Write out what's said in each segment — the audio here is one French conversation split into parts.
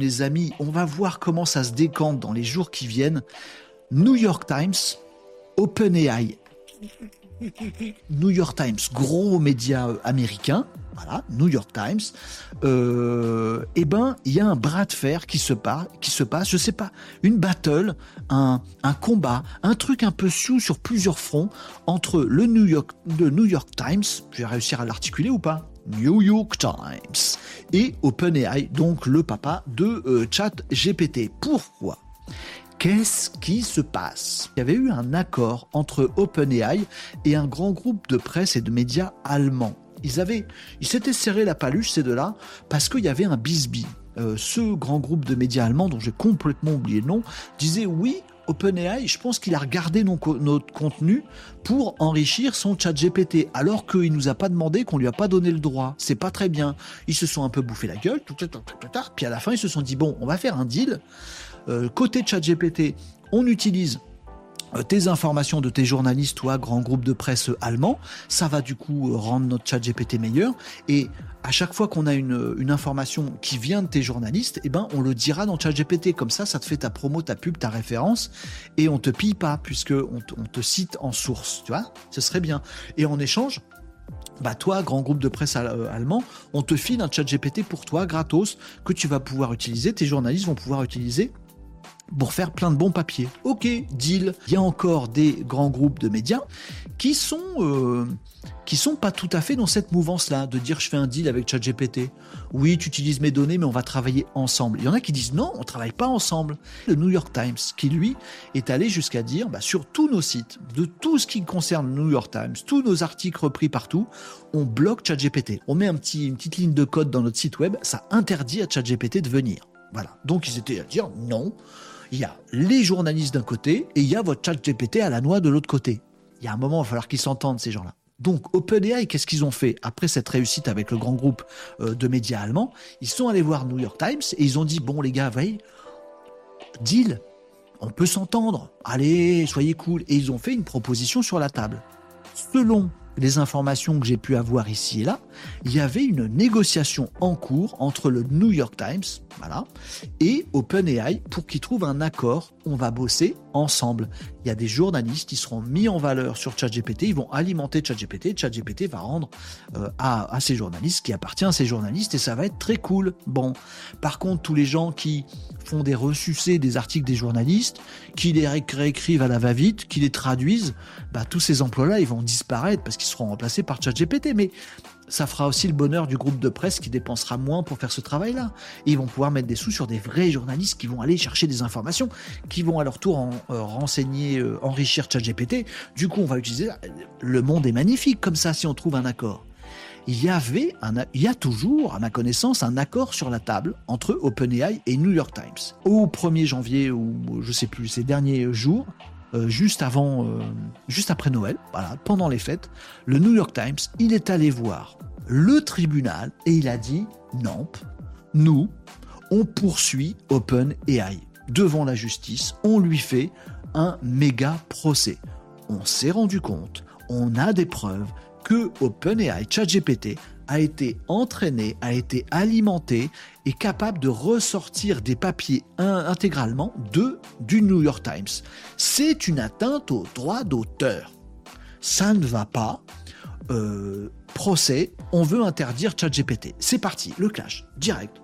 Les amis, on va voir comment ça se décante dans les jours qui viennent. New York Times, OpenAI. New York Times, gros média américain, voilà, New York Times, euh, eh ben, il y a un bras de fer qui se, passe, qui se passe, je sais pas, une battle, un, combat, un truc un peu sous sur plusieurs fronts entre le New York, New York Times, je vais réussir à l'articuler ou pas New York Times et OpenAI, donc le papa de euh, ChatGPT. Pourquoi? Qu'est-ce qui se passe? Il y avait eu un accord entre OpenAI et un grand groupe de presse et de médias allemands. Ils avaient, ils s'étaient serré la paluche ces deux-là parce qu'il y avait un bisbee. Euh, ce grand groupe de médias allemands dont j'ai complètement oublié le nom disait oui, OpenAI, je pense qu'il a regardé notre contenu pour enrichir son chat GPT, alors qu'il nous a pas demandé, qu'on lui a pas donné le droit. C'est pas très bien. Ils se sont un peu bouffé la gueule, tout, puis à la fin, ils se sont dit, bon, on va faire un deal. Euh, côté chat GPT, on utilise tes informations de tes journalistes, toi, grand groupe de presse allemand, ça va du coup rendre notre chat GPT meilleur. Et à chaque fois qu'on a une, information qui vient de tes journalistes, eh ben, on le dira dans chat GPT. Comme ça, ça te fait ta promo, ta pub, ta référence, et on te pille pas, puisque on, te cite en source, tu vois. Ce serait bien. Et en échange, bah toi, grand groupe de presse euh, allemand, on te file un chat GPT pour toi, gratos, que tu vas pouvoir utiliser, tes journalistes vont pouvoir utiliser pour faire plein de bons papiers. Ok, deal. Il y a encore des grands groupes de médias qui sont euh, qui sont pas tout à fait dans cette mouvance-là de dire je fais un deal avec ChatGPT. Oui, tu utilises mes données, mais on va travailler ensemble. Il y en a qui disent non, on travaille pas ensemble. Le New York Times, qui lui est allé jusqu'à dire bah, sur tous nos sites, de tout ce qui concerne le New York Times, tous nos articles repris partout, on bloque ChatGPT. On met un petit, une petite ligne de code dans notre site web, ça interdit à ChatGPT de venir. Voilà. Donc ils étaient à dire non, il y a les journalistes d'un côté et il y a votre chat GPT à la noix de l'autre côté. Il y a un moment, il va falloir qu'ils s'entendent, ces gens-là. Donc OpenAI, qu'est-ce qu'ils ont fait après cette réussite avec le grand groupe euh, de médias allemands? Ils sont allés voir New York Times et ils ont dit bon les gars, voyez, deal, on peut s'entendre. Allez, soyez cool. Et ils ont fait une proposition sur la table. Selon les informations que j'ai pu avoir ici et là, il y avait une négociation en cours entre le New York Times, voilà, et OpenAI pour qu'ils trouvent un accord. On va bosser ensemble. Il y a des journalistes qui seront mis en valeur sur ChatGPT, ils vont alimenter ChatGPT, ChatGPT va rendre euh, à, à ces journalistes qui appartient à ces journalistes et ça va être très cool. Bon, par contre, tous les gens qui font des ressucés des articles des journalistes, qui les réécrivent à la va-vite, qui les traduisent, bah, tous ces emplois-là, ils vont disparaître parce qu'ils seront remplacés par ChatGPT. Mais ça fera aussi le bonheur du groupe de presse qui dépensera moins pour faire ce travail-là. ils vont pouvoir mettre des sous sur des vrais journalistes qui vont aller chercher des informations, qui vont à leur tour en, euh, renseigner, euh, enrichir ChatGPT. Du coup, on va utiliser. Le monde est magnifique comme ça si on trouve un accord il y avait, un, il y a toujours, à ma connaissance, un accord sur la table entre OpenAI et New York Times. Au 1er janvier, ou je sais plus, ces derniers jours, euh, juste avant, euh, après Noël, pendant les fêtes, le New York Times, il est allé voir le tribunal et il a dit non, nous, on poursuit OpenAI devant la justice, on lui fait un méga procès. On s'est rendu compte, on a des preuves, que OpenAI ChatGPT a été entraîné, a été alimenté et capable de ressortir des papiers intégralement de du New York Times. C'est une atteinte au droit d'auteur. Ça ne va pas. Euh, procès, on veut interdire ChatGPT. C'est parti, le clash, direct.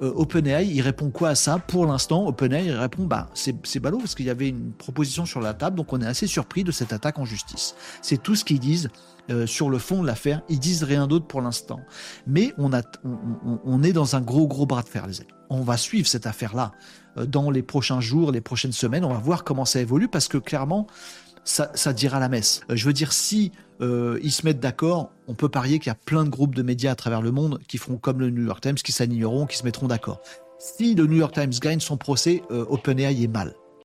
Euh, OpenAI, il répond quoi à ça Pour l'instant, OpenAI, répond bah, c'est ballot parce qu'il y avait une proposition sur la table, donc on est assez surpris de cette attaque en justice. C'est tout ce qu'ils disent euh, sur le fond de l'affaire. Ils disent rien d'autre pour l'instant. Mais on, on, est dans un gros, gros bras de fer, les amis. On va suivre cette affaire-là euh, dans les prochains jours, les prochaines semaines. On va voir comment ça évolue parce que clairement, ça, ça dira la messe. je veux dire, si ils se mettent d'accord, on peut parier qu'il y a plein de groupes de médias à travers le monde qui feront comme le New York Times, qui s'aligneront, qui se mettront d'accord. Si le New York Times gagne son procès, OpenAI est mal.